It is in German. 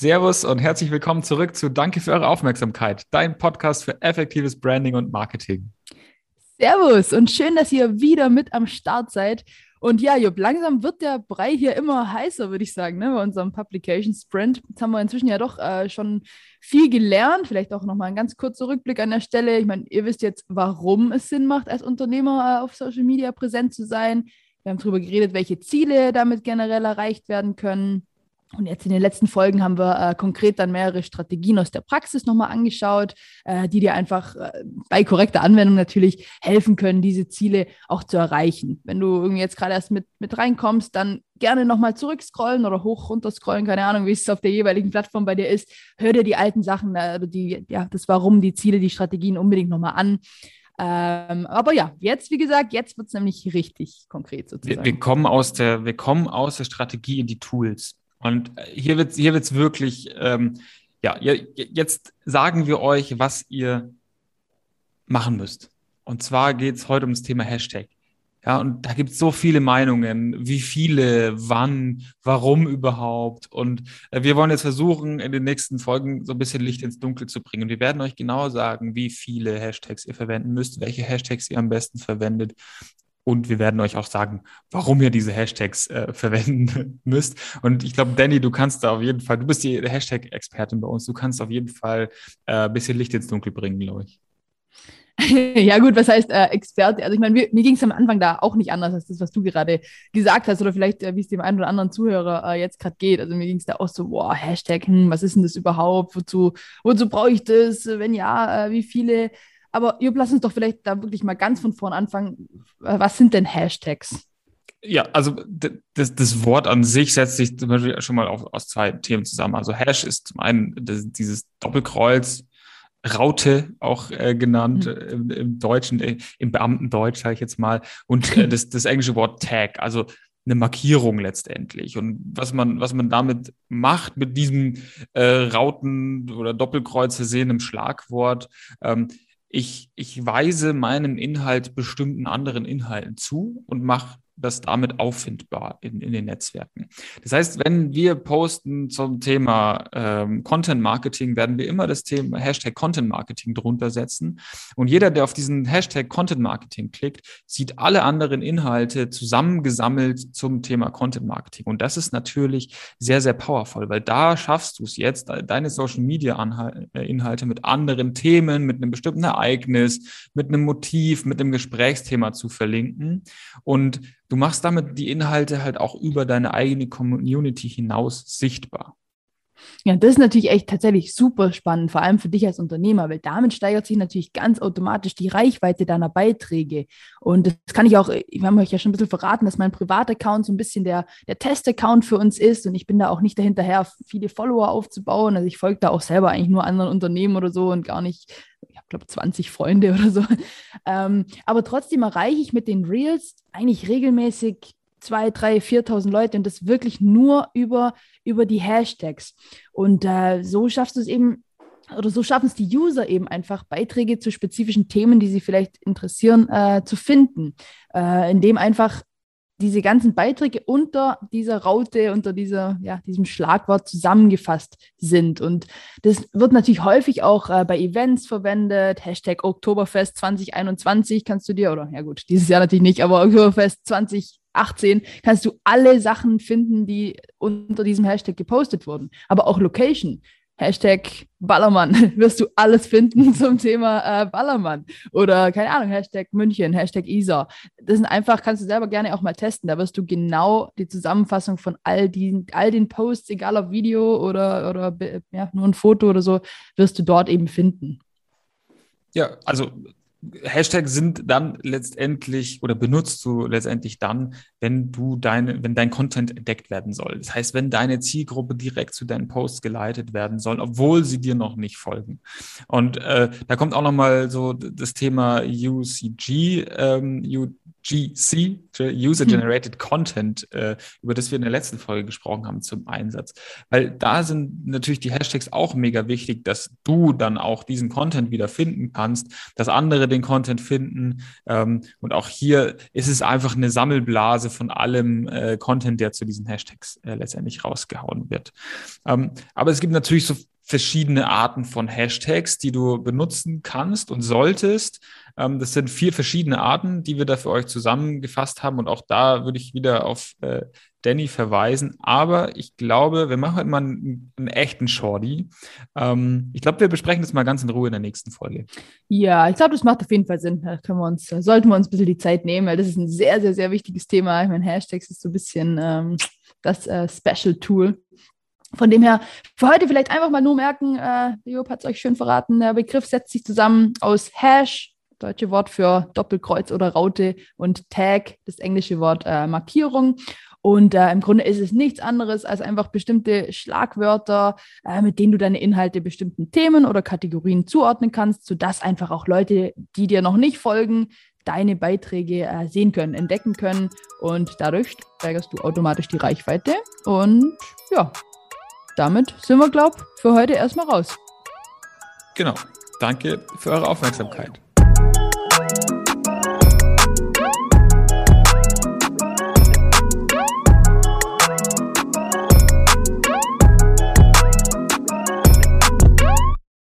Servus und herzlich willkommen zurück zu Danke für eure Aufmerksamkeit, dein Podcast für effektives Branding und Marketing. Servus und schön, dass ihr wieder mit am Start seid. Und ja, Jupp, langsam wird der Brei hier immer heißer, würde ich sagen, ne, bei unserem Publication Sprint. Jetzt haben wir inzwischen ja doch äh, schon viel gelernt. Vielleicht auch nochmal ein ganz kurzer Rückblick an der Stelle. Ich meine, ihr wisst jetzt, warum es Sinn macht, als Unternehmer äh, auf Social Media präsent zu sein. Wir haben darüber geredet, welche Ziele damit generell erreicht werden können. Und jetzt in den letzten Folgen haben wir äh, konkret dann mehrere Strategien aus der Praxis nochmal angeschaut, äh, die dir einfach äh, bei korrekter Anwendung natürlich helfen können, diese Ziele auch zu erreichen. Wenn du irgendwie jetzt gerade erst mit, mit reinkommst, dann gerne nochmal zurückscrollen oder hoch runter scrollen, keine Ahnung, wie es auf der jeweiligen Plattform bei dir ist. Hör dir die alten Sachen, äh, die, ja, das Warum, die Ziele, die Strategien unbedingt nochmal an. Ähm, aber ja, jetzt, wie gesagt, jetzt wird es nämlich richtig konkret sozusagen. Wir, wir, kommen aus der, wir kommen aus der Strategie in die Tools. Und äh, hier wird es hier wird's wirklich, ähm, ja, jetzt sagen wir euch, was ihr machen müsst. Und zwar geht es heute ums Thema Hashtag. Ja, und da gibt es so viele Meinungen, wie viele, wann, warum überhaupt. Und äh, wir wollen jetzt versuchen, in den nächsten Folgen so ein bisschen Licht ins Dunkel zu bringen. Wir werden euch genau sagen, wie viele Hashtags ihr verwenden müsst, welche Hashtags ihr am besten verwendet, und wir werden euch auch sagen, warum ihr diese Hashtags äh, verwenden müsst. Und ich glaube, Danny, du kannst da auf jeden Fall, du bist die Hashtag-Expertin bei uns, du kannst auf jeden Fall äh, ein bisschen Licht ins Dunkel bringen, glaube ich. ja, gut, was heißt äh, Experte? Also, ich meine, mir, ging es am Anfang da auch nicht anders als das, was du gerade gesagt hast, oder vielleicht, äh, wie es dem einen oder anderen Zuhörer äh, jetzt gerade geht. Also, mir ging es da auch so, boah, Hashtag, hm, was ist denn das überhaupt? Wozu, wozu brauche ich das? Wenn ja, äh, wie viele? Aber Jupp, lass uns doch vielleicht da wirklich mal ganz von vorn anfangen. Äh, was sind denn Hashtags? Ja, also das, das Wort an sich setzt sich zum Beispiel schon mal auf, aus zwei Themen zusammen. Also Hash ist zum einen das, dieses Doppelkreuz, Raute auch äh, genannt mhm. im, im, Deutschen, äh, im Beamtendeutsch sage ich jetzt mal, und äh, das, das englische Wort Tag, also eine Markierung letztendlich. Und was man, was man damit macht, mit diesem äh, Rauten- oder Doppelkreuz versehenen Schlagwort, ähm, ich, ich weise meinem Inhalt bestimmten anderen Inhalten zu und mache das damit auffindbar in, in den Netzwerken. Das heißt, wenn wir posten zum Thema ähm, Content Marketing, werden wir immer das Thema Hashtag Content Marketing drunter setzen. Und jeder, der auf diesen Hashtag Content Marketing klickt, sieht alle anderen Inhalte zusammengesammelt zum Thema Content Marketing. Und das ist natürlich sehr, sehr powerful, weil da schaffst du es jetzt, deine Social Media äh, Inhalte mit anderen Themen, mit einem bestimmten Ereignis, mit einem Motiv, mit einem Gesprächsthema zu verlinken. Und du machst damit die Inhalte halt auch über deine eigene Community hinaus sichtbar. Ja, das ist natürlich echt tatsächlich super spannend, vor allem für dich als Unternehmer, weil damit steigert sich natürlich ganz automatisch die Reichweite deiner Beiträge. Und das kann ich auch, wir haben euch ja schon ein bisschen verraten, dass mein Privataccount so ein bisschen der, der Test-Account für uns ist und ich bin da auch nicht dahinterher, viele Follower aufzubauen. Also ich folge da auch selber eigentlich nur anderen Unternehmen oder so und gar nicht ich glaube, 20 Freunde oder so. Ähm, aber trotzdem erreiche ich mit den Reels eigentlich regelmäßig 2, 3, 4.000 Leute und das wirklich nur über, über die Hashtags. Und äh, so schaffst du es eben, oder so schaffen es die User eben einfach, Beiträge zu spezifischen Themen, die sie vielleicht interessieren, äh, zu finden, äh, indem einfach diese ganzen Beiträge unter dieser Raute, unter dieser, ja, diesem Schlagwort zusammengefasst sind. Und das wird natürlich häufig auch äh, bei Events verwendet. Hashtag Oktoberfest 2021 kannst du dir, oder ja gut, dieses Jahr natürlich nicht, aber Oktoberfest 2018 kannst du alle Sachen finden, die unter diesem Hashtag gepostet wurden. Aber auch Location. Hashtag Ballermann wirst du alles finden zum Thema äh, Ballermann. Oder keine Ahnung, Hashtag München, Hashtag Isar. Das sind einfach, kannst du selber gerne auch mal testen. Da wirst du genau die Zusammenfassung von all, die, all den Posts, egal ob Video oder, oder ja, nur ein Foto oder so, wirst du dort eben finden. Ja, also Hashtags sind dann letztendlich oder benutzt du letztendlich dann, wenn du deine, wenn dein Content entdeckt werden soll. Das heißt, wenn deine Zielgruppe direkt zu deinen Posts geleitet werden soll, obwohl sie dir noch nicht folgen. Und äh, da kommt auch nochmal so das Thema UCG, ähm, UGC, User Generated hm. Content, äh, über das wir in der letzten Folge gesprochen haben, zum Einsatz. Weil da sind natürlich die Hashtags auch mega wichtig, dass du dann auch diesen Content wieder finden kannst, dass andere den Content finden. Ähm, und auch hier ist es einfach eine Sammelblase von allem äh, Content, der zu diesen Hashtags äh, letztendlich rausgehauen wird. Ähm, aber es gibt natürlich so verschiedene Arten von Hashtags, die du benutzen kannst und solltest. Ähm, das sind vier verschiedene Arten, die wir da für euch zusammengefasst haben. Und auch da würde ich wieder auf äh, Danny verweisen. Aber ich glaube, wir machen heute mal einen, einen echten Shorty. Ähm, ich glaube, wir besprechen das mal ganz in Ruhe in der nächsten Folge. Ja, ich glaube, das macht auf jeden Fall Sinn. Da können wir uns, sollten wir uns ein bisschen die Zeit nehmen, weil das ist ein sehr, sehr, sehr wichtiges Thema. Ich meine, Hashtags ist so ein bisschen ähm, das äh, Special Tool von dem her, für heute vielleicht einfach mal nur merken, äh, Job hat es euch schön verraten, der Begriff setzt sich zusammen aus Hash, deutsche Wort für Doppelkreuz oder Raute, und Tag, das englische Wort äh, Markierung. Und äh, im Grunde ist es nichts anderes als einfach bestimmte Schlagwörter, äh, mit denen du deine Inhalte bestimmten Themen oder Kategorien zuordnen kannst, sodass einfach auch Leute, die dir noch nicht folgen, deine Beiträge äh, sehen können, entdecken können. Und dadurch steigerst du automatisch die Reichweite. Und ja, damit sind wir, glaube ich, für heute erstmal raus. Genau. Danke für eure Aufmerksamkeit.